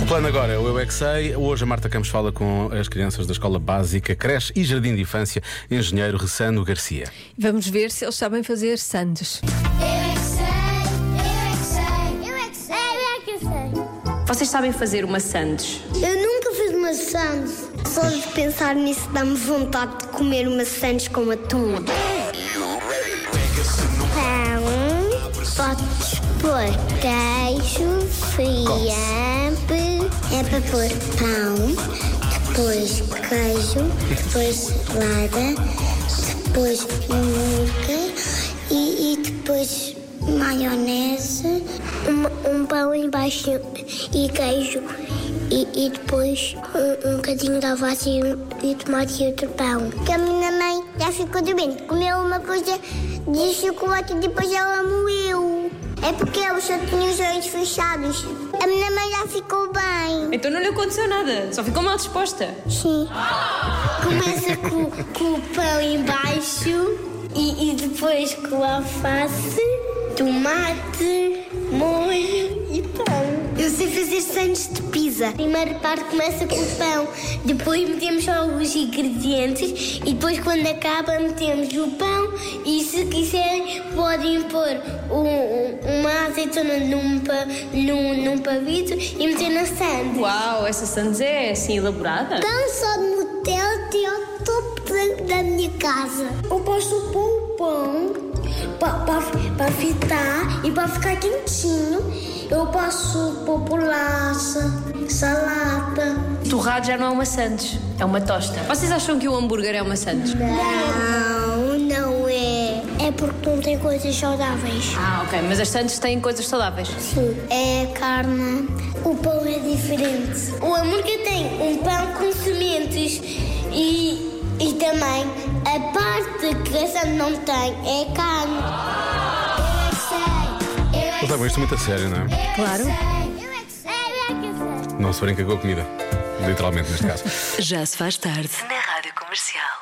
O plano agora é o Eu é que Sei. Hoje a Marta Campos fala com as crianças da Escola Básica, Creche e Jardim de Infância, Engenheiro Ressano Garcia. Vamos ver se eles sabem fazer sandes. Eu é que sei, eu é que sei, eu é que sei, eu é que sei. Vocês sabem fazer uma sandes? Eu nunca fiz uma sandes. Só de pensar nisso dá-me vontade de comer uma sandes com atum. Pão, podes pôr queijo, fiambre, é para pôr pão, depois queijo, depois salada, depois nunca e, e depois maionese, um, um pão embaixo e queijo e, e depois um, um bocadinho de alface e, e tomate e outro pão. Que a minha mãe já ficou doente, comeu uma coisa de chocolate e depois ela morreu. É porque ela só tinha os olhos fechados. A minha mãe já ficou bem. Então não lhe aconteceu nada, só ficou mal disposta. Sim. Começa com, com o pão embaixo e, e depois com alface, tomate, molho fazer sandes de pizza. A primeira parte começa com o pão, depois metemos só os ingredientes e depois quando acaba metemos o pão e se quiserem podem pôr um- um- uma azeitona num, pa, num, num palito e meter na sandes. Uau, essa sandes é assim elaborada? Pão só de Nutella até ao topo da, da minha casa. Eu posso pôr o pão para fritar e para ficar quentinho. Eu posso pôr bolacha, salada. Torrado já não é uma sandes, é uma tosta. Vocês acham que o hambúrguer é uma sandes? Não, não é. É porque não tem coisas saudáveis. Ah, ok, mas as sandes têm coisas saudáveis. Sim. É carne. O pão é diferente. O hambúrguer tem um pão com sementes e, e também a parte que a sandes não tem é carne. Eu é que sei. Eu é levam isto muito a sério, não é? Claro. Eu é que sei, eu é que sei. Não se brinca com a comida. Literalmente, neste caso. Já se faz tarde na Rádio Comercial.